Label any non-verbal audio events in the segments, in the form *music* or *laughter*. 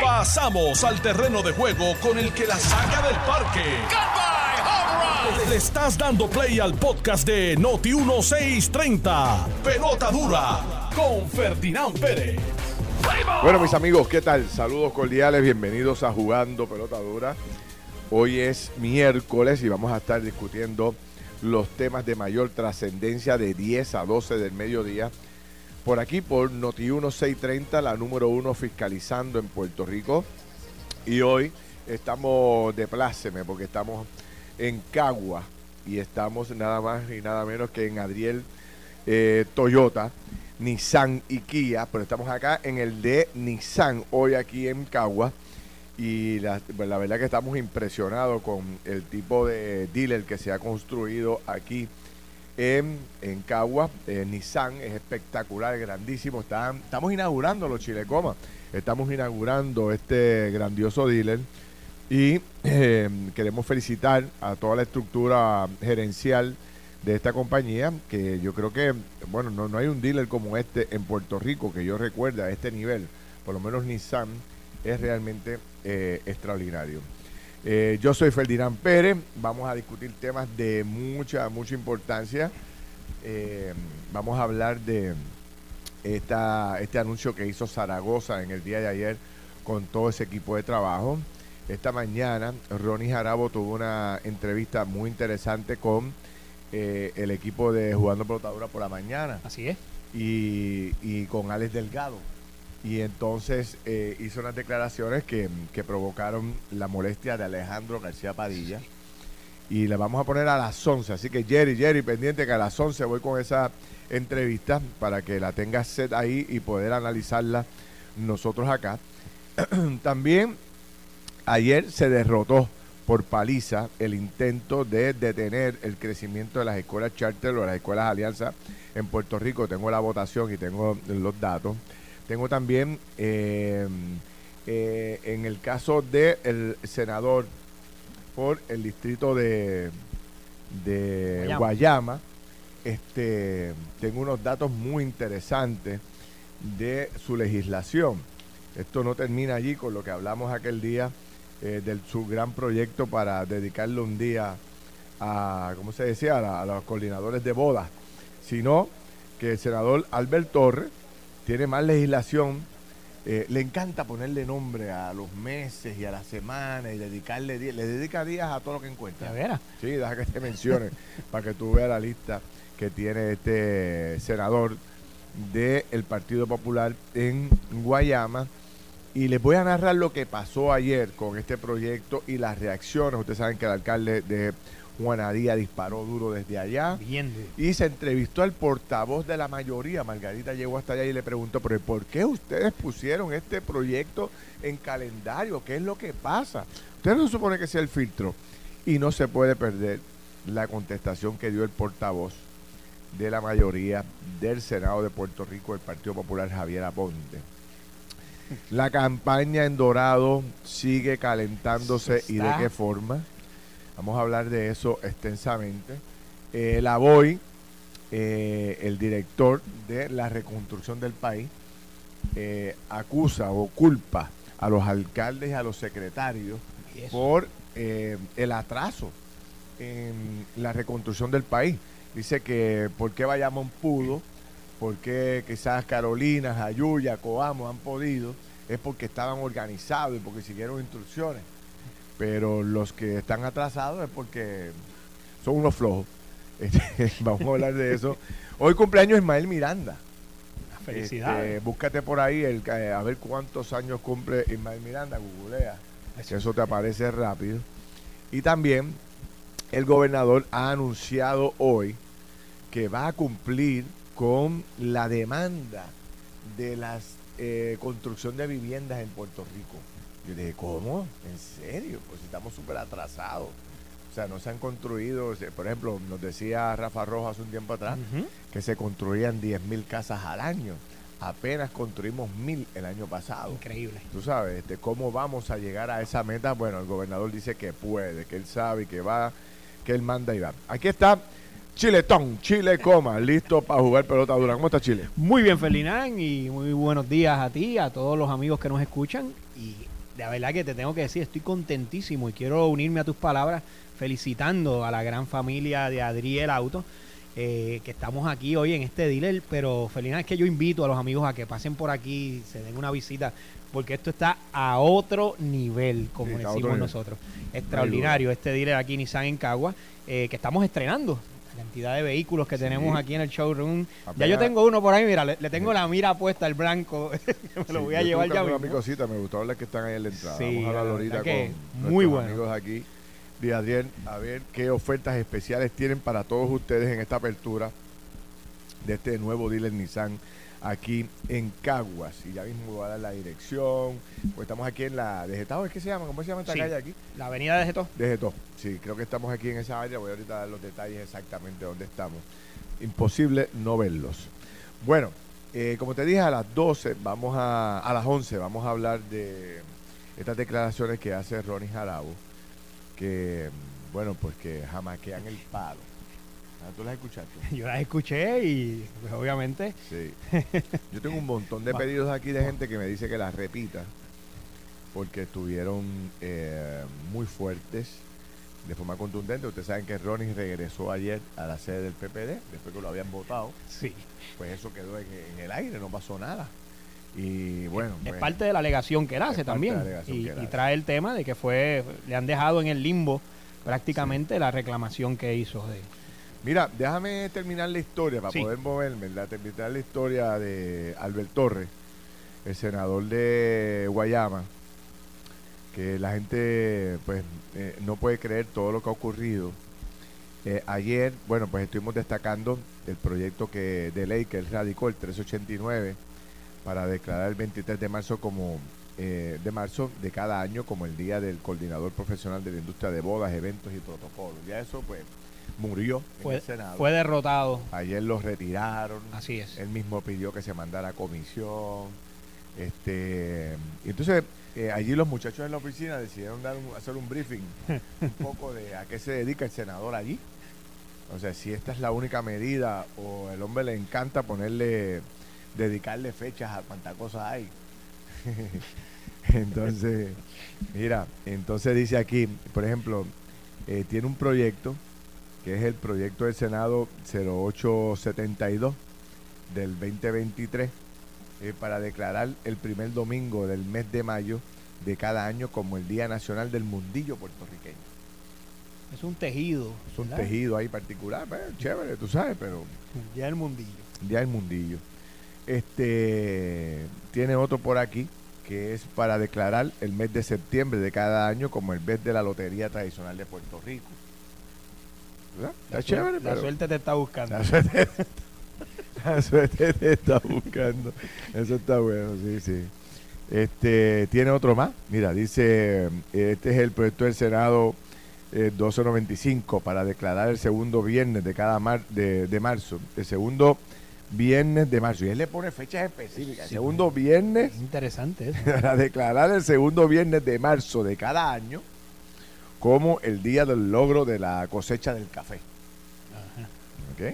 Pasamos al terreno de juego con el que la saca del parque. Le estás dando play al podcast de Noti 1630. Pelota dura con Ferdinand Pérez. Bueno, mis amigos, ¿qué tal? Saludos cordiales, bienvenidos a Jugando Pelota Dura. Hoy es miércoles y vamos a estar discutiendo los temas de mayor trascendencia de 10 a 12 del mediodía. Por aquí, por Noti 1630, la número uno fiscalizando en Puerto Rico. Y hoy estamos de pláceme porque estamos en Cagua y estamos nada más y nada menos que en Adriel eh, Toyota, Nissan y Kia, pero estamos acá en el de Nissan, hoy aquí en Cagua. Y la, pues, la verdad que estamos impresionados con el tipo de dealer que se ha construido aquí en, en Cagua. Eh, Nissan es espectacular, grandísimo. Están, estamos inaugurando los Chilecomas. Estamos inaugurando este grandioso dealer. Y eh, queremos felicitar a toda la estructura gerencial de esta compañía, que yo creo que, bueno, no, no hay un dealer como este en Puerto Rico que yo recuerde a este nivel, por lo menos Nissan es realmente eh, extraordinario. Eh, yo soy Ferdinand Pérez, vamos a discutir temas de mucha, mucha importancia. Eh, vamos a hablar de esta, este anuncio que hizo Zaragoza en el día de ayer con todo ese equipo de trabajo. Esta mañana Ronnie Jarabo tuvo una entrevista muy interesante con eh, el equipo de Jugando Pelotadura por la mañana Así es. y, y con Alex Delgado. Y entonces eh, hizo unas declaraciones que, que provocaron la molestia de Alejandro García Padilla. Y la vamos a poner a las 11. Así que Jerry, Jerry, pendiente que a las 11 voy con esa entrevista para que la tengas set ahí y poder analizarla nosotros acá. *clears throat* También ayer se derrotó por paliza el intento de detener el crecimiento de las escuelas charter o las escuelas alianza en Puerto Rico. Tengo la votación y tengo los datos. Tengo también eh, eh, en el caso del senador por el distrito de, de Guayama. Guayama, este, tengo unos datos muy interesantes de su legislación. Esto no termina allí con lo que hablamos aquel día eh, de su gran proyecto para dedicarle un día a, ¿cómo se decía?, a, a los coordinadores de bodas, sino que el senador Albert Torres tiene más legislación. eh, le encanta ponerle nombre a los meses y a las semanas y dedicarle días. Le dedica días a todo lo que encuentra. Ya verás. Sí, deja que te mencione *laughs* para que tú veas la lista que tiene este senador del Partido Popular en Guayama. Y les voy a narrar lo que pasó ayer con este proyecto y las reacciones. Ustedes saben que el alcalde de Juanadía disparó duro desde allá. Bien. Y se entrevistó al portavoz de la mayoría. Margarita llegó hasta allá y le preguntó, pero ¿por qué ustedes pusieron este proyecto en calendario? ¿Qué es lo que pasa? Usted no se supone que sea el filtro. Y no se puede perder la contestación que dio el portavoz de la mayoría del Senado de Puerto Rico, el Partido Popular, Javier Aponte. La campaña en Dorado sigue calentándose y de qué forma. Vamos a hablar de eso extensamente. Eh, la VOY, eh, el director de la reconstrucción del país, eh, acusa o culpa a los alcaldes y a los secretarios por eh, el atraso en la reconstrucción del país. Dice que por qué Bayamón pudo, por qué quizás Carolina, Jayuya, Coamo han podido, es porque estaban organizados y porque siguieron instrucciones. Pero los que están atrasados es porque son unos flojos. Este, *laughs* Vamos a hablar de eso. Hoy cumpleaños Ismael Miranda. Felicidades. Este, búscate por ahí el, eh, a ver cuántos años cumple Ismael Miranda, googlea. Eso te aparece rápido. Y también el gobernador ha anunciado hoy que va a cumplir con la demanda de la construcción de viviendas en Puerto Rico. Yo dije, ¿cómo? ¿En serio? Pues estamos súper atrasados. O sea, no se han construido, por ejemplo, nos decía Rafa Rojas hace un tiempo atrás, que se construían 10.000 casas al año. Apenas construimos mil el año pasado. Increíble. Tú sabes, este, ¿cómo vamos a llegar a esa meta? Bueno, el gobernador dice que puede, que él sabe, que va, que él manda y va. Aquí está Chiletón, Chile coma, listo para jugar pelota dura. ¿Cómo está Chile? Muy bien, Felinán, y muy buenos días a ti, a todos los amigos que nos escuchan. Y de verdad que te tengo que decir, estoy contentísimo y quiero unirme a tus palabras felicitando a la gran familia de Adriel Auto. Eh, que estamos aquí hoy en este dealer, pero Felinán es que yo invito a los amigos a que pasen por aquí, se den una visita, porque esto está a otro nivel, como decimos nosotros. Extraordinario este dealer aquí Nissan en Cagua, eh, que estamos estrenando la cantidad de vehículos que tenemos aquí en el showroom. Ya yo tengo uno por ahí, mira, le, tengo la mira puesta al blanco. *laughs* me lo voy a llevar ya mismo. mi cosita, me gustó hablar que están ahí en la entrada. Vamos a hablar ahorita con muy bueno. amigos aquí de Adriel, a ver qué ofertas especiales tienen para todos ustedes en esta apertura de este nuevo dealer Nissan aquí en Caguas. Y ya mismo voy a dar la dirección. Pues estamos aquí en la de Getó, ¿es que se llama? ¿Cómo se llama esta calle aquí? La avenida de Getó. De Getó, sí, creo que estamos aquí en esa área. Voy ahorita a dar los detalles exactamente dónde estamos. Imposible no verlos. Bueno, eh, como te dije, a las 12, vamos a, a las 11, vamos a hablar de estas declaraciones que hace Ronnie Jarabo, que, bueno, pues que jamaquean el palo Ah, ¿Tú las escuchaste? *laughs* Yo las escuché y pues, obviamente... Sí. *laughs* Yo tengo un montón de pedidos aquí de gente que me dice que las repita porque estuvieron eh, muy fuertes de forma contundente. Ustedes saben que Ronnie regresó ayer a la sede del PPD después que lo habían votado. Sí. Pues eso quedó en, el aire, no pasó nada. Y bueno. Es pues, parte de la alegación que él hace también. Y, y, trae el tema de que fue, le han dejado en el limbo prácticamente la reclamación que hizo de Mira, déjame terminar la historia para poder moverme. La, terminar la historia de Albert Torres, el senador de Guayama, que la gente pues eh, no puede creer todo lo que ha ocurrido. Eh, ayer, bueno, pues estuvimos destacando el proyecto que de ley que él radicó, el 389, para declarar el 23 de marzo como eh, de marzo de cada año como el día del coordinador profesional de la industria de bodas, eventos y protocolos. Ya eso pues murió fue, en el Senado. Fue derrotado. Ayer lo retiraron. Así es. Él mismo pidió que se mandara a comisión. Este, y entonces eh, allí los muchachos en la oficina decidieron dar hacer un briefing *laughs* un poco de a qué se dedica el senador allí. O sea, si esta es la única medida o el hombre le encanta ponerle, dedicarle fechas a cuántas cosas hay. *laughs* entonces, mira, entonces dice aquí, por ejemplo, eh, tiene un proyecto que es el proyecto del Senado 0872 del 2023, eh, para declarar el primer domingo del mes de mayo de cada año como el Día Nacional del Mundillo puertorriqueño. Es un tejido. Es un tejido ahí particular, pues, chévere, tú sabes, pero... Día del Mundillo. Día del Mundillo. Este, tiene otro por aquí, que es para declarar el mes de septiembre de cada año como el mes de la Lotería Tradicional de Puerto Rico. La, chévere, la suerte te está buscando. *laughs* La suerte, te está buscando. Eso está bueno, sí, sí. Este, tiene otro más. Mira, dice, este es el proyecto del Senado 1295 eh, para declarar el segundo viernes de cada mar, de, marzo. El segundo viernes de marzo. Y él le pone fechas específicas. segundo viernes. interesante eso. *laughs* Para declarar el segundo viernes de marzo de cada año como el día del logro de la cosecha del café. Ajá.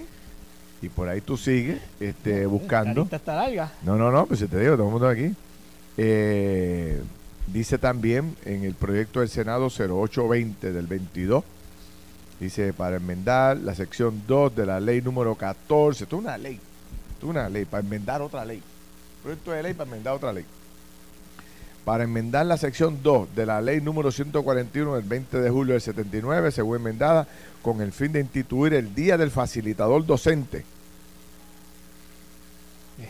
Y por ahí tú sigues este, buscando. La está larga. No, no, no, pues te digo, todo el mundo aquí. Eh, dice también en el proyecto del Senado 0820 del 22, dice para enmendar la sección 2 de la ley número 14. Esto es una ley, esto es una ley, para enmendar otra ley. Proyecto de ley para enmendar otra ley para enmendar la sección 2 de la ley número 141 del 20 de julio del 79, según enmendada, con el fin de instituir el Día del Facilitador Docente.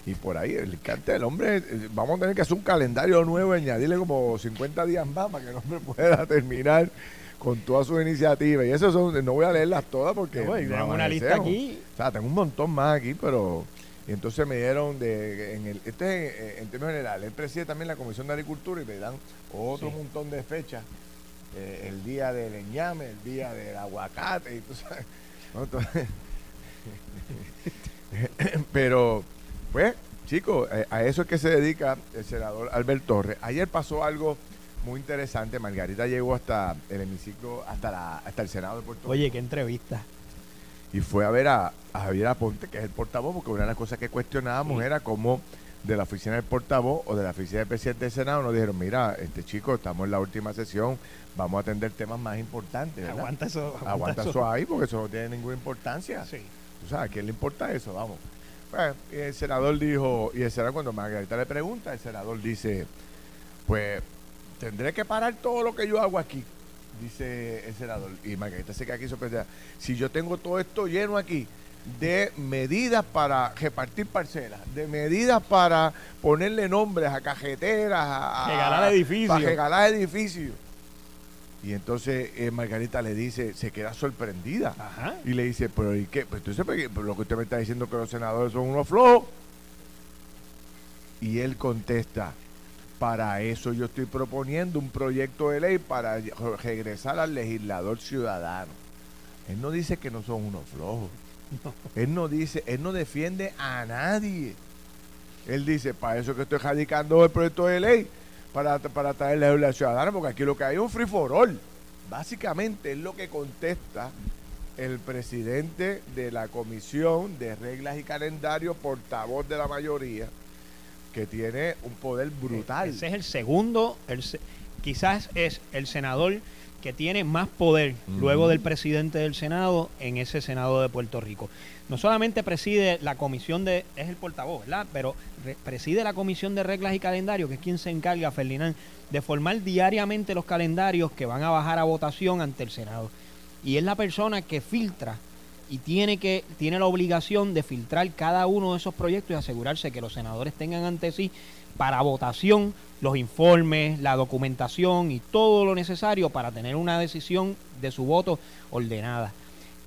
Y por ahí, el cante del hombre, eh, vamos a tener que hacer un calendario nuevo, añadirle como 50 días más para que el hombre *laughs* pueda terminar con todas sus iniciativas. Y eso son, no voy a leerlas todas porque... tengo una lista aquí. O sea, tengo un montón más aquí, pero y entonces me dieron de, en el, este es en, términos generales, él preside también la Comisión de Agricultura y me dan otro montón de fechas, eh, el día del leñame, el día del aguacate, y tú sabes. *laughs* *laughs* pero, pues, chicos, eh, a eso es que se dedica el senador Albert Torres. Ayer pasó algo muy interesante. Margarita llegó hasta el hemiciclo, hasta, la, hasta el Senado de Puerto Rico. Oye, qué entrevista. Y fue a ver a, a Javier Aponte, que es el portavoz, porque una de las cosas que cuestionábamos era cómo de la oficina del portavoz o de la oficina del presidente del Senado nos dijeron, mira, este chico, estamos en la última sesión, vamos a atender temas más importantes. ¿verdad? Aguanta eso. Aguanta eso ahí porque eso no tiene ninguna importancia. Sí. O sea, ¿a quién le importa eso? Vamos. Bueno, y el senador dijo, y el senador cuando Margarita le pregunta, el senador dice, pues tendré que parar todo lo que yo hago aquí, dice el senador. Y Margarita se queda aquí sorprendida. Si yo tengo todo esto lleno aquí de medidas para repartir parcelas, de medidas para ponerle nombres a cajeteras, a, Regalar edificios. Para regalar edificios. Y entonces eh, Margarita le dice, se queda sorprendida. Ajá. Y le dice, pero ¿y qué? Pues entonces, ¿por qué? Pues lo que usted me está diciendo que los senadores son unos flojos. Y él contesta, para eso yo estoy proponiendo un proyecto de ley para re- regresar al legislador ciudadano. Él no dice que no son unos flojos. Él no dice, él no defiende a nadie. Él dice, para eso que estoy radicando el proyecto de ley, para, para traer la la ciudadana, porque aquí lo que hay es un free for all. Básicamente es lo que contesta el presidente de la Comisión de Reglas y Calendario, portavoz de la mayoría, que tiene un poder brutal. Ese es el segundo, el se- quizás es el senador que tiene más poder luego del presidente del Senado en ese Senado de Puerto Rico. No solamente preside la comisión de, es el portavoz, ¿verdad? Pero re- preside la comisión de reglas y calendario, que es quien se encarga, Ferdinand, de formar diariamente los calendarios que van a bajar a votación ante el Senado. Y es la persona que filtra y tiene que tiene la obligación de filtrar cada uno de esos proyectos y asegurarse que los senadores tengan ante sí para votación los informes, la documentación y todo lo necesario para tener una decisión de su voto ordenada.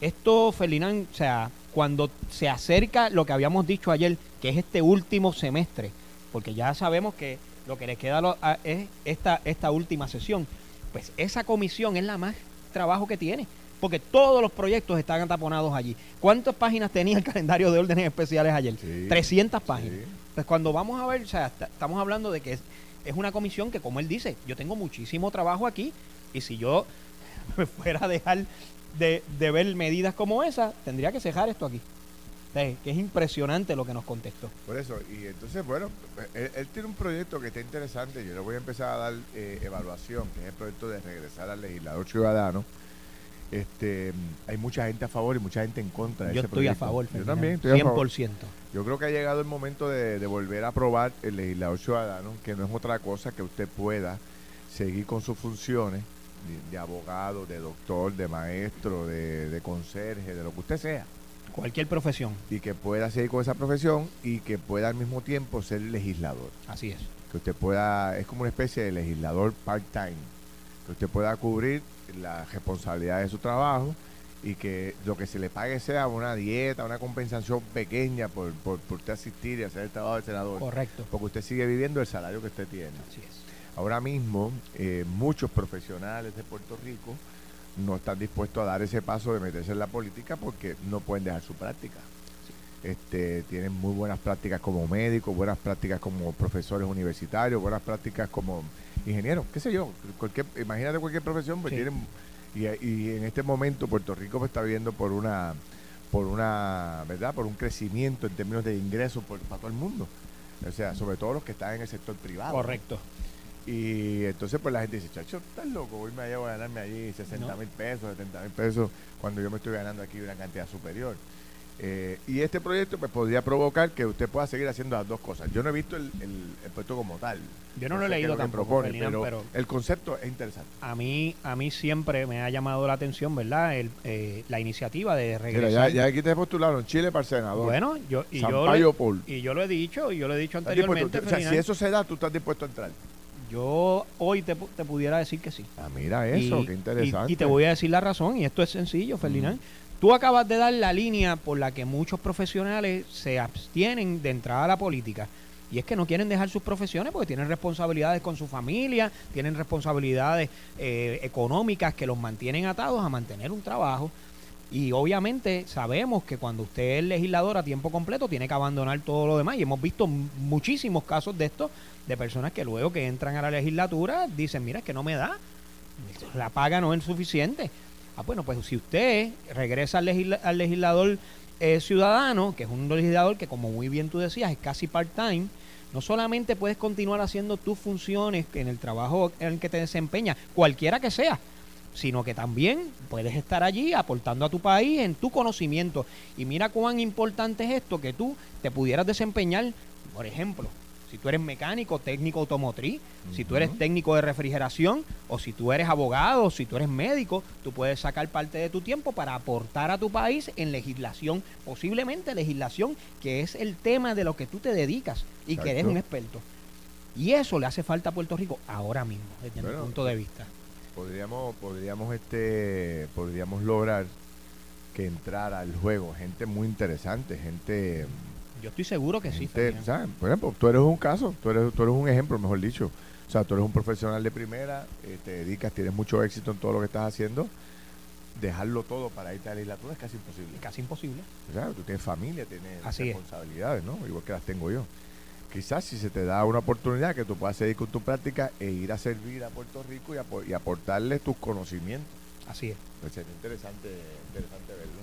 Esto, Ferdinand, o sea, cuando se acerca lo que habíamos dicho ayer, que es este último semestre, porque ya sabemos que lo que le queda es esta, esta última sesión, pues esa comisión es la más trabajo que tiene, porque todos los proyectos están ataponados allí. ¿Cuántas páginas tenía el *laughs* calendario de órdenes especiales ayer? Sí. 300 páginas. Sí. Pues cuando vamos a ver, o sea, estamos hablando de que es, es una comisión que, como él dice, yo tengo muchísimo trabajo aquí y si yo *laughs* me fuera a dejar de, de ver medidas como esa, tendría que cejar esto aquí. Sea, que es impresionante lo que nos contestó. Por eso, y entonces, bueno, él, él tiene un proyecto que está interesante. Yo le voy a empezar a dar eh, evaluación, que es el proyecto de regresar al legislador ciudadano. Este, hay mucha gente a favor y mucha gente en contra de Yo ese estoy a proyecto. favor, Yo también estoy a favor. 100%. Yo creo que ha llegado el momento de, de volver a aprobar el legislador ciudadano, que no es otra cosa que usted pueda seguir con sus funciones de, de abogado, de doctor, de maestro, de, de conserje, de lo que usted sea, Cualquier profesión, y que pueda seguir con esa profesión y que pueda al mismo tiempo ser legislador. así es. Que usted pueda, es como una especie de legislador part-time, que usted pueda cubrir la responsabilidad de su trabajo y que lo que se le pague sea una dieta, una compensación pequeña por, por, por usted asistir y hacer el trabajo del senador. Correcto. Porque usted sigue viviendo el salario que usted tiene. Así es. Ahora mismo, eh, muchos profesionales de Puerto Rico no están dispuestos a dar ese paso de meterse en la política porque no pueden dejar su práctica. Este, tienen muy buenas prácticas como médicos, buenas prácticas como profesores universitarios, buenas prácticas como ingenieros, qué sé yo. Cualquier, imagínate cualquier profesión, pues Sí. tienen, y, y en este momento Puerto Rico pues, está viendo por una, por una, ¿verdad? Por un crecimiento en términos de ingresos por- para todo el mundo. O sea, sobre todo los que están en el sector privado. Correcto. Y entonces pues la gente dice, chacho, estás loco, voy a a ganarme allí 60 No. mil pesos, 70 mil pesos, cuando yo me estoy ganando aquí una cantidad superior. Eh, y este proyecto pues podría provocar que usted pueda seguir haciendo las dos cosas. Yo no he visto el, el- el proyecto como tal. Yo no lo he leído tampoco, propone, Ferdinand, pero, pero- el concepto es interesante. A mí, a mí siempre me ha llamado la atención, ¿verdad? El, eh, la iniciativa de Mira, regresar. ya, ya aquí te postularon Chile para el senador. Bueno, yo y yo, le- Paul. y yo lo he dicho, y yo lo he dicho anteriormente, O sea, si eso se da, tú estás dispuesto a entrar. yo hoy te, te pudiera decir que sí. Ah, mira eso, Y- qué interesante. Y, te voy a decir la razón, y esto es sencillo, Ferdinand. Tú acabas de dar la línea por la que muchos profesionales se abstienen de entrar a la política. Y es que no quieren dejar sus profesiones porque tienen responsabilidades con su familia, tienen responsabilidades eh, económicas que los mantienen atados a mantener un trabajo. Y obviamente sabemos que cuando usted es legislador a tiempo completo tiene que abandonar todo lo demás. Y hemos visto muchísimos casos de esto, de personas que luego que entran a la legislatura dicen, mira, es que no me da, la paga no es suficiente. Ah, bueno, pues si usted regresa al, legislador eh, ciudadano, que es un legislador que como muy bien tú decías, es casi part-time, no solamente puedes continuar haciendo tus funciones en el trabajo en el que te desempeñas, cualquiera que sea, sino que también puedes estar allí aportando a tu país en tu conocimiento. Y mira cuán importante es esto, que tú te pudieras desempeñar, por ejemplo, si tú eres mecánico, técnico automotriz, si tú eres técnico de refrigeración, o si tú eres abogado, si tú eres médico, tú puedes sacar parte de tu tiempo para aportar a tu país en legislación, posiblemente legislación que es el tema de lo que tú te dedicas y que eres un experto. Y eso le hace falta a Puerto Rico ahora mismo, desde mi punto de vista. Podríamos, podríamos, este, podríamos lograr que entrara al juego gente muy interesante, gente yo estoy seguro que sí. Por ejemplo, tú eres un caso, tú eres, tú eres un ejemplo, mejor dicho. O sea, tú eres un profesional de primera, eh, te dedicas, tienes mucho éxito en todo lo que estás haciendo. Dejarlo todo para irte a la legislatura es casi imposible. Casi imposible. O sea, tú tienes familia, tienes responsabilidades, ¿no? Igual que las tengo yo. Quizás si se te da una oportunidad que tú puedas seguir con tu práctica e ir a servir a Puerto Rico y, aportarle tus conocimientos. Así es. Pues sería interesante, interesante verlo.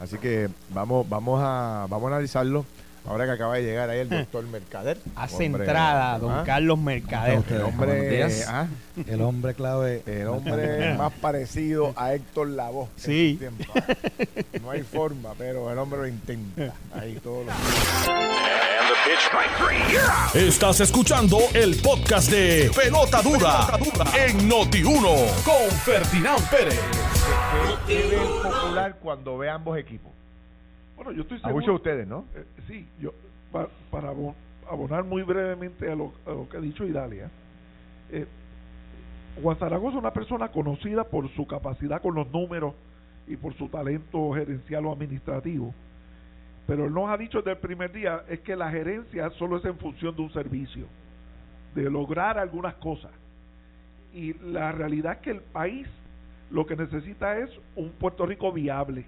Así que vamos, vamos a, vamos a analizarlo Ahora que acaba de llegar ahí el *laughs* doctor Mercader. Hace entrada, don ¿ah? Carlos Mercader. El hombre, ¿ah? el hombre clave. El hombre *laughs* más parecido a Héctor Lavoe. Sí. ¿ah? No hay forma, pero el hombre lo intenta. Ahí todos los Estás escuchando el podcast de Pelota Dura, en Noti1 con Ferdinand Pérez. ¿Qué el popular cuando ve ambos equipos? Bueno, yo estoy seguro. A muchos de ustedes, ¿no? Eh, sí, yo, para, abonar muy brevemente a lo, que ha dicho Idalia, eh, Juan Zaragoza es una persona conocida por su capacidad con los números y por su talento gerencial o administrativo. Pero él nos ha dicho desde el primer día es que la gerencia solo es en función de un servicio, de lograr algunas cosas. Y la realidad es que el país lo que necesita es un Puerto Rico viable,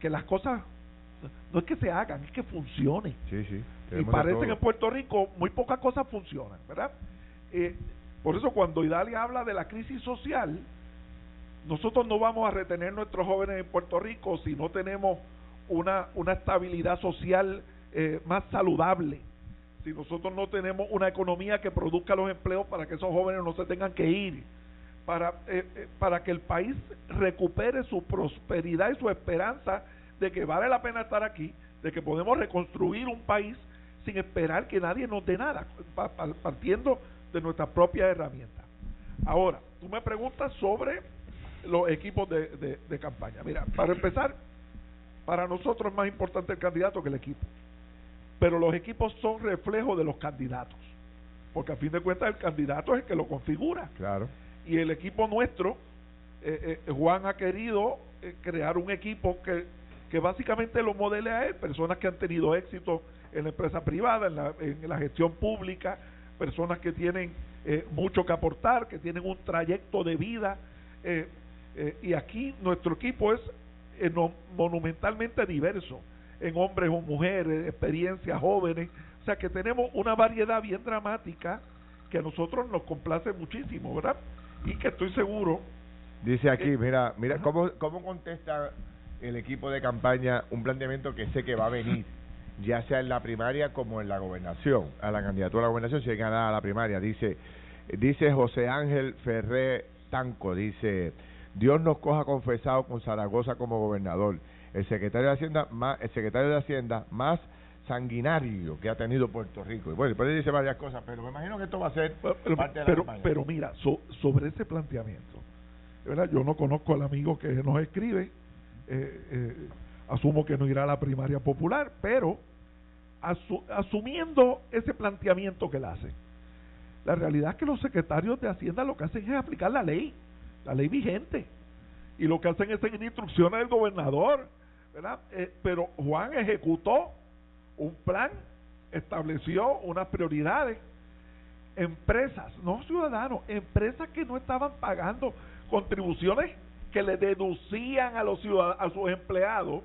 que las cosas no es que se hagan, es que funcione. Sí, sí. Y parece que en Puerto Rico muy pocas cosas funcionan, ¿verdad? Eh, por eso cuando Idalia habla de la crisis social, nosotros no vamos a retener nuestros jóvenes en Puerto Rico si no tenemos una, una estabilidad social eh, más saludable, si nosotros no tenemos una economía que produzca los empleos para que esos jóvenes no se tengan que ir, para, eh, para que el país recupere su prosperidad y su esperanza de que vale la pena estar aquí, de que podemos reconstruir un país sin esperar que nadie nos dé nada, partiendo de nuestra propia herramienta. Ahora, tú me preguntas sobre los equipos de, de, campaña. Mira, para empezar, para nosotros es más importante el candidato que el equipo. Pero los equipos son reflejo de los candidatos. Porque a fin de cuentas el candidato es el que lo configura. Claro. Y el equipo nuestro, eh, eh, Juan ha querido eh, crear un equipo que que básicamente lo modele a él, personas que han tenido éxito en la empresa privada, en la, en la gestión pública, personas que tienen eh, mucho que aportar, que tienen un trayecto de vida. Eh, eh, y aquí nuestro equipo es monumentalmente diverso, en hombres o mujeres, experiencias jóvenes, o sea que tenemos una variedad bien dramática que a nosotros nos complace muchísimo, ¿verdad? Y que estoy seguro. Dice aquí, mira, mira, ¿cómo, cómo contesta el equipo de campaña un planteamiento que sé que va a venir, ya sea en la primaria como en la gobernación, a la candidatura a la gobernación, si ganar a la primaria. Dice, dice José Ángel Ferré Tanco, dice, Dios nos coja confesado con Zaragoza como gobernador. El secretario de Hacienda más, el secretario de Hacienda más sanguinario que ha tenido Puerto Rico. Y bueno, después dice varias cosas, pero me imagino que esto va a ser pero, parte de la pero, mira, sobre ese planteamiento, ¿verdad? yo no conozco al amigo que nos escribe, eh, eh, asumo que no irá a la primaria popular, pero asumiendo ese planteamiento que él hace, la realidad es que los secretarios de Hacienda lo que hacen es aplicar la ley, la ley vigente, y lo que hacen es seguir instrucciones del gobernador, ¿verdad? Eh, pero Juan ejecutó un plan, estableció unas prioridades, empresas, no ciudadanos, empresas que no estaban pagando contribuciones que le deducían a los ciudadanos, a sus empleados,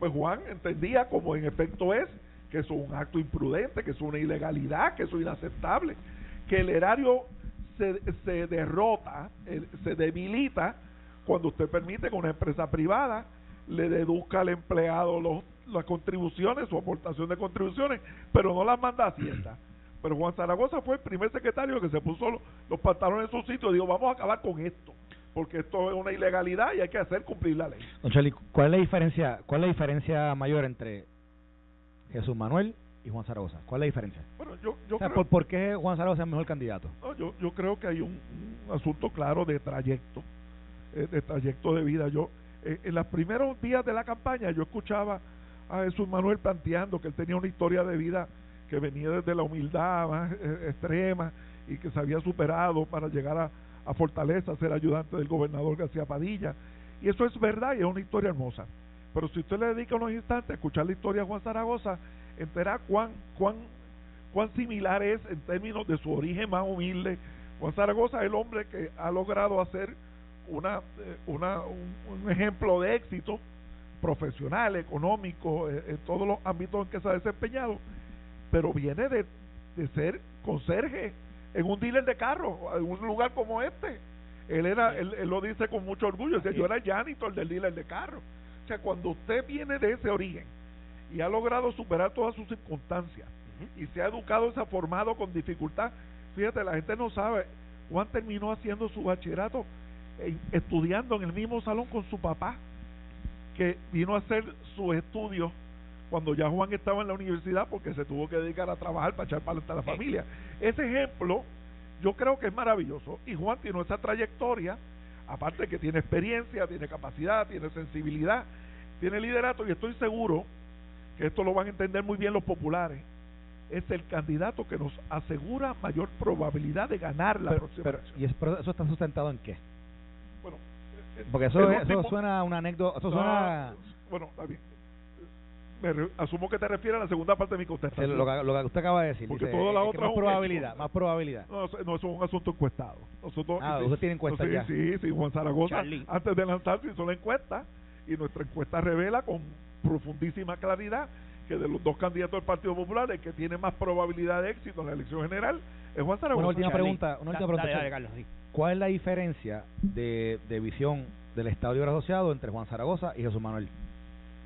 pues Juan entendía como en efecto es que eso es un acto imprudente, que es una ilegalidad, que eso es inaceptable, que el erario se, se derrota, se debilita cuando usted permite que una empresa privada le deduzca al empleado los, las contribuciones, su aportación de contribuciones, pero no las manda a Hacienda. Pero Juan Zaragoza fue el primer secretario que se puso los, pantalones en su sitio y dijo, vamos a acabar con esto, porque esto es una ilegalidad y hay que hacer cumplir la ley. Don Charlie, ¿cuál es la diferencia, cuál es la diferencia mayor entre Jesús Manuel y Juan Zaragoza? ¿Cuál es la diferencia? Bueno, yo, yo ¿por, qué Juan Zaragoza es el mejor candidato? yo, yo creo que hay un, asunto claro de trayecto, eh, de trayecto de vida. Yo eh, en los primeros días de la campaña yo escuchaba a Jesús Manuel planteando que él tenía una historia de vida que venía desde la humildad más eh, extrema y que se había superado para llegar a, a Fortaleza, ser ayudante del gobernador García Padilla. Y eso es verdad y es una historia hermosa. Pero si usted le dedica unos instantes a escuchar la historia de Juan Zaragoza, enterará cuán, cuán, cuán similar es en términos de su origen más humilde. Juan Zaragoza es el hombre que ha logrado hacer una, eh, una, un, ejemplo de éxito profesional, económico, eh, en todos los ámbitos en que se ha desempeñado, pero viene de, de ser conserje en un dealer de carros, en un lugar como este. Él era, él, lo dice con mucho orgullo, dice, yo era janitor del dealer de carros. O sea, cuando usted viene de ese origen y ha logrado superar todas sus circunstancias y se ha educado se ha formado con dificultad, fíjate, la gente no sabe, Juan terminó haciendo su bachillerato estudiando en el mismo salón con su papá, que vino a hacer sus estudios cuando ya Juan estaba en la universidad porque se tuvo que dedicar a trabajar para echar para a la familia. Ese ejemplo yo creo que es maravilloso y Juan tiene esa trayectoria, aparte que tiene experiencia, tiene capacidad, tiene sensibilidad, tiene liderato y estoy seguro que esto lo van a entender muy bien los populares. Es el candidato que nos asegura mayor probabilidad de ganar la próxima ¿Y eso está sustentado en qué? Bueno, porque eso, eso suena a una anécdota. Eso suena... Bueno, está bien. Me asumo que te refieres a la segunda parte de mi contestación. lo, que, lo, que, usted acaba de decir. Porque toda la otra más probabilidad, más probabilidad. No, no, eso es un asunto encuestado. Nosotros, ah, usted tiene encuesta ya. Sí, sí, Juan Zaragoza, antes de lanzarse hizo la encuesta y nuestra encuesta revela con profundísima claridad que de los dos candidatos del Partido Popular el que tiene más probabilidad de éxito en la elección general es Juan Zaragoza. Una última pregunta, una última pregunta. Carlos, ¿Cuál es la diferencia de, de visión del Estado Libre Asociado entre Juan Zaragoza y Jesús Manuel?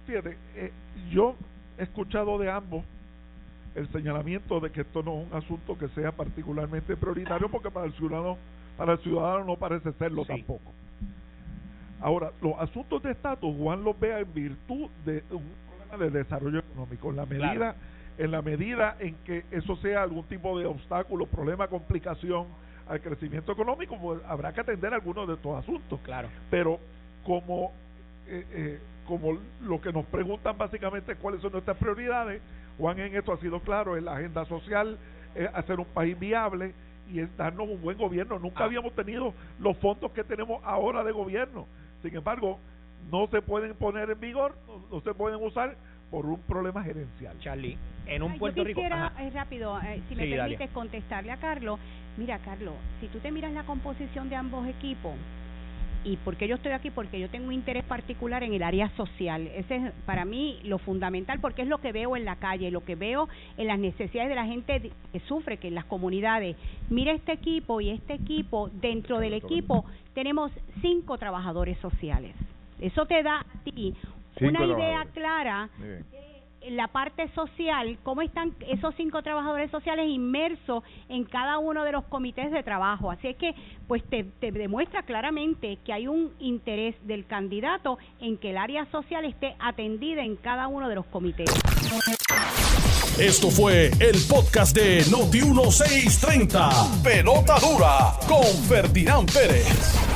Fíjate, eh, yo he escuchado de ambos el señalamiento de que esto no es un asunto que sea particularmente prioritario porque para el ciudadano para el ciudadano no parece serlo tampoco. Ahora, los asuntos de estatus Juan los vea en virtud de un problema de desarrollo económico, en la medida en la medida en que eso sea algún tipo de obstáculo, problema, complicación al crecimiento económico, pues habrá que atender algunos de estos asuntos. Claro. Pero como, eh, eh, como lo que nos preguntan básicamente cuáles son nuestras prioridades, Juan en esto ha sido claro, es la agenda social, es hacer un país viable y es darnos un buen gobierno. Nunca ah. habíamos tenido los fondos que tenemos ahora de gobierno. Sin embargo, no se pueden poner en vigor, no se pueden usar por un problema gerencial. Charlie, en un Puerto yo quisiera, Rico. rápido, eh, si me permites contestarle a Carlos. Mira, Carlos, si tú te miras la composición de ambos equipos, y por qué yo estoy aquí, porque yo tengo un interés particular en el área social. Ese es para mí lo fundamental, porque es lo que veo en la calle, lo que veo en las necesidades de la gente que sufre, que en las comunidades. Mira este equipo y este equipo, dentro del equipo tenemos cinco trabajadores sociales. Eso te da a ti una idea clara de la parte social, cómo están esos cinco trabajadores sociales inmersos en cada uno de los comités de trabajo. Así es que, pues te, demuestra claramente que hay un interés del candidato en que el área social esté atendida en cada uno de los comités. Esto fue el podcast de Noti1630. Pelota dura con Ferdinand Pérez.